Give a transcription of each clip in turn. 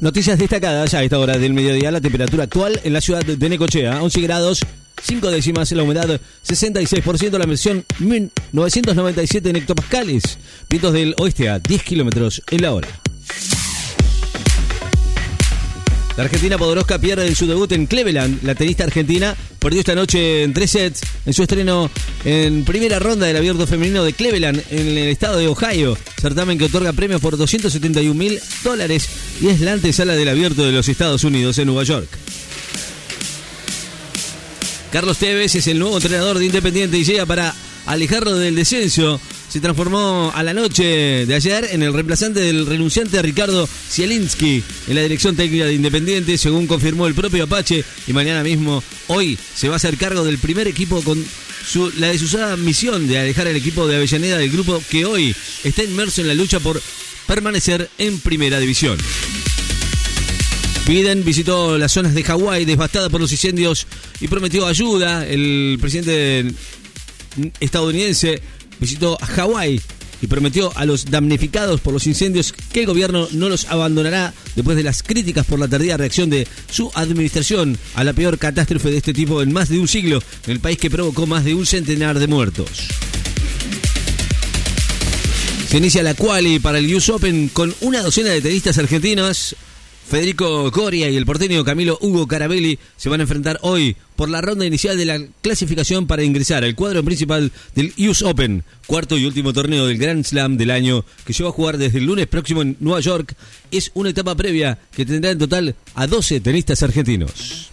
Noticias destacadas a esta hora del mediodía. La temperatura actual en la ciudad de Necochea, 11 grados, 5 décimas, la humedad 66%, la presión 1997 en hectopascales. Vientos del oeste a 10 kilómetros en la hora. La Argentina Podoroska pierde en su debut en Cleveland. La tenista argentina perdió esta noche en tres sets en su estreno en primera ronda del abierto femenino de Cleveland en el estado de Ohio. Certamen que otorga premios por 271 mil dólares y es la antesala del abierto de los Estados Unidos en Nueva York. Carlos Tevez es el nuevo entrenador de Independiente y llega para alejarlo del descenso se transformó a la noche de ayer en el reemplazante del renunciante Ricardo Zielinski en la dirección técnica de Independiente, según confirmó el propio Apache. Y mañana mismo, hoy, se va a hacer cargo del primer equipo con la desusada misión de alejar al equipo de Avellaneda del grupo que hoy está inmerso en la lucha por permanecer en primera división. Biden visitó las zonas de Hawái devastadas por los incendios y prometió ayuda. El presidente estadounidense visitó Hawái y prometió a los damnificados por los incendios que el gobierno no los abandonará después de las críticas por la tardía reacción de su administración a la peor catástrofe de este tipo en más de un siglo en el país que provocó más de un centenar de muertos. Se inicia la quali para el US Open con una docena de tenistas argentinos Federico Coria y el porteño Camilo Hugo Carabelli se van a enfrentar hoy por la ronda inicial de la clasificación para ingresar al cuadro principal del US Open, cuarto y último torneo del Grand Slam del año que se va a jugar desde el lunes próximo en Nueva York. Es una etapa previa que tendrá en total a 12 tenistas argentinos.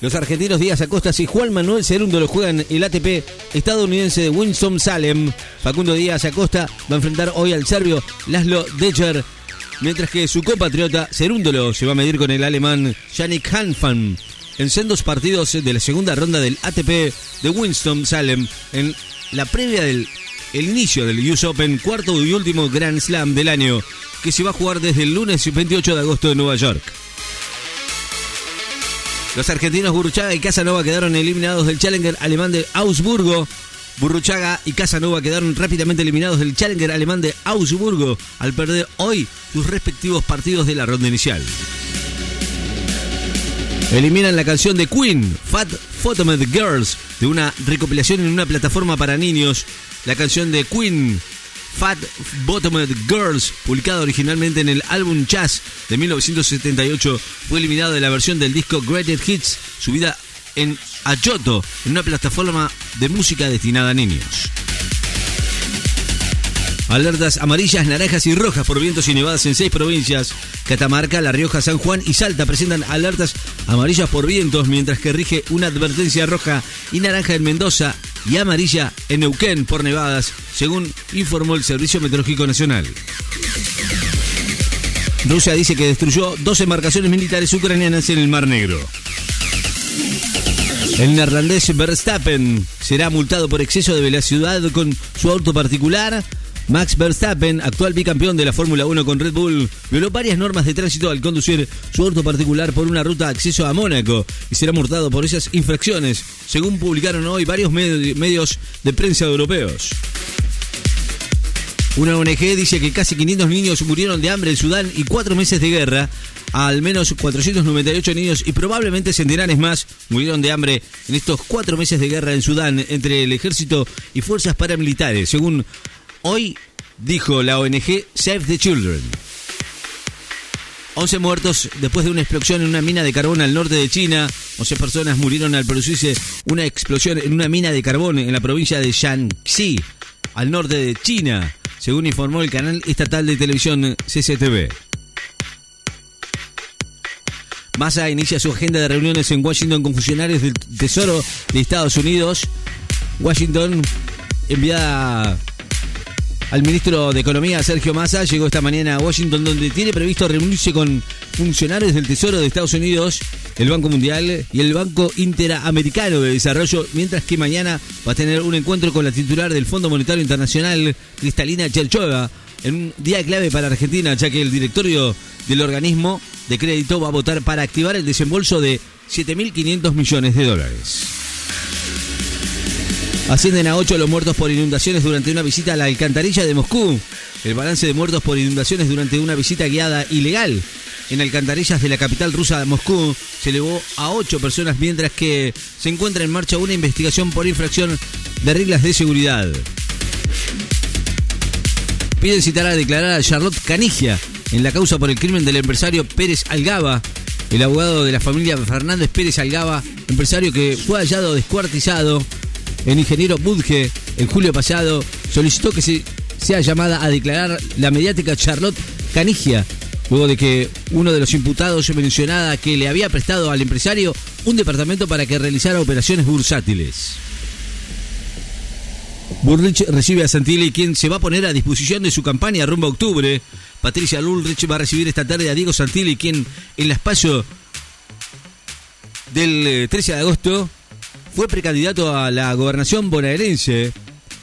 Los argentinos Díaz Acosta y Juan Manuel Cerundo juegan el ATP estadounidense de Winston-Salem. Facundo Díaz Acosta va a enfrentar hoy al serbio Laszlo Decher mientras que su compatriota Cerúndolo se va a medir con el alemán Yannick Hanfan en sendos partidos de la segunda ronda del ATP de Winston-Salem en la previa del inicio del US Open, cuarto y último Grand Slam del año, que se va a jugar desde el lunes 28 de agosto en Nueva York. Los argentinos Burruchaga y Casanova quedaron eliminados del Challenger alemán de Augsburgo Burruchaga y Casanova quedaron rápidamente eliminados del Challenger alemán de Augsburgo al perder hoy sus respectivos partidos de la ronda inicial. Eliminan la canción de Queen, Fat Photomed Girls, de una recopilación en una plataforma para niños. La canción de Queen, Fat Bottomed Girls, publicada originalmente en el álbum Jazz de 1978, fue eliminada de la versión del disco Greatest Hits, subida en Ayoto, en una plataforma de música destinada a niños. Alertas amarillas, naranjas y rojas por vientos y nevadas en seis provincias. Catamarca, La Rioja, San Juan y Salta presentan alertas amarillas por vientos, mientras que rige una advertencia roja y naranja en Mendoza y amarilla en Neuquén por nevadas, según informó el Servicio Meteorológico Nacional. Rusia dice que destruyó dos embarcaciones militares ucranianas en el Mar Negro. El neerlandés Verstappen será multado por exceso de velocidad con su auto particular. Max Verstappen, actual bicampeón de la Fórmula 1 con Red Bull, violó varias normas de tránsito al conducir su auto particular por una ruta de acceso a Mónaco y será multado por esas infracciones, según publicaron hoy varios medios de prensa europeos. Una ONG dice que casi 500 niños murieron de hambre en Sudán y cuatro meses de guerra al menos 498 niños y probablemente centenares más murieron de hambre en estos cuatro meses de guerra en Sudán entre el ejército y fuerzas paramilitares, según hoy dijo la ONG Save the Children. 11 muertos después de una explosión en una mina de carbón al norte de China. 11 personas murieron al producirse una explosión en una mina de carbón en la provincia de Shanxi, al norte de China, según informó el canal estatal de televisión CCTV. Massa inicia su agenda de reuniones en Washington con funcionarios del Tesoro de Estados Unidos. Washington envía al ministro de Economía, Sergio Massa, llegó esta mañana a Washington donde tiene previsto reunirse con funcionarios del Tesoro de Estados Unidos, el Banco Mundial y el Banco Interamericano de Desarrollo, mientras que mañana va a tener un encuentro con la titular del Fondo Monetario Internacional, Cristalina Cherchova, en un día clave para Argentina, ya que el directorio del organismo de crédito va a votar para activar el desembolso de 7.500 millones de dólares. Ascienden a 8 los muertos por inundaciones durante una visita a la alcantarilla de Moscú. El balance de muertos por inundaciones durante una visita guiada ilegal en alcantarillas de la capital rusa, Moscú, se elevó a ocho personas mientras que se encuentra en marcha una investigación por infracción de reglas de seguridad. Piden citar a declarar a Charlotte Canigia en la causa por el crimen del empresario Pérez Algaba. El abogado de la familia Fernández Pérez Algaba, empresario que fue hallado descuartizado en ingeniero Budge en julio pasado, solicitó que se sea llamada a declarar la mediática Charlotte Canigia, luego de que uno de los imputados mencionara que le había prestado al empresario un departamento para que realizara operaciones bursátiles. Burrich recibe a Santilli, quien se va a poner a disposición de su campaña rumbo a octubre. Patricia Lulrich va a recibir esta tarde a Diego Santilli, quien en el espacio del 13 de agosto fue precandidato a la gobernación bonaerense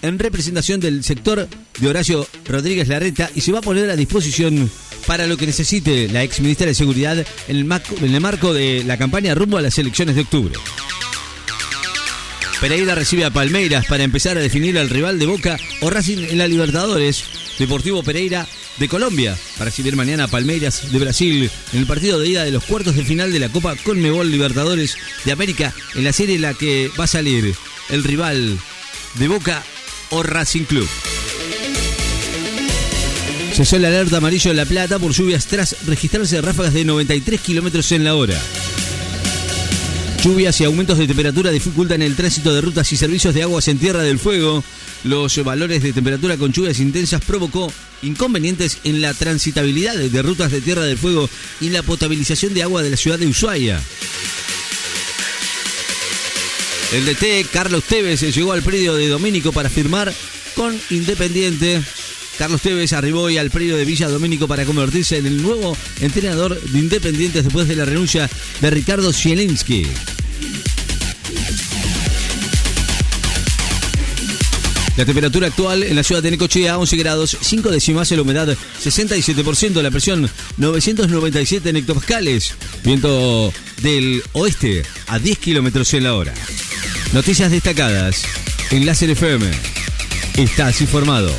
en representación del sector de Horacio Rodríguez Larreta y se va a poner a disposición para lo que necesite la ex ministra de Seguridad en el, marco, de la campaña rumbo a las elecciones de octubre. Pereira recibe a Palmeiras para empezar a definir al rival de Boca o Racing en la Libertadores. Deportivo Pereira de Colombia para recibir mañana a Palmeiras de Brasil en el partido de ida de los cuartos de final de la Copa Conmebol Libertadores de América en la serie en la que va a salir el rival de Boca o Racing Club. Cesó el alerta amarillo de La Plata por lluvias tras registrarse ráfagas de 93 kilómetros en la hora. Lluvias y aumentos de temperatura dificultan el tránsito de rutas y servicios de aguas en Tierra del Fuego. Los valores de temperatura con lluvias intensas provocó inconvenientes en la transitabilidad de rutas de Tierra del Fuego y la potabilización de agua de la ciudad de Ushuaia. El DT Carlos Tevez llegó al predio de Domínico para firmar con Independiente. Carlos Tevez arribó hoy al predio de Villa Domínico para convertirse en el nuevo entrenador de Independientes después de la renuncia de Ricardo Zielinski. La temperatura actual en la ciudad de Necochea 11 grados, 5 décimas, la humedad 67%, la presión 997 hectopascales, viento del oeste a 10 kilómetros en la hora. Noticias destacadas en Láser FM. Estás informado.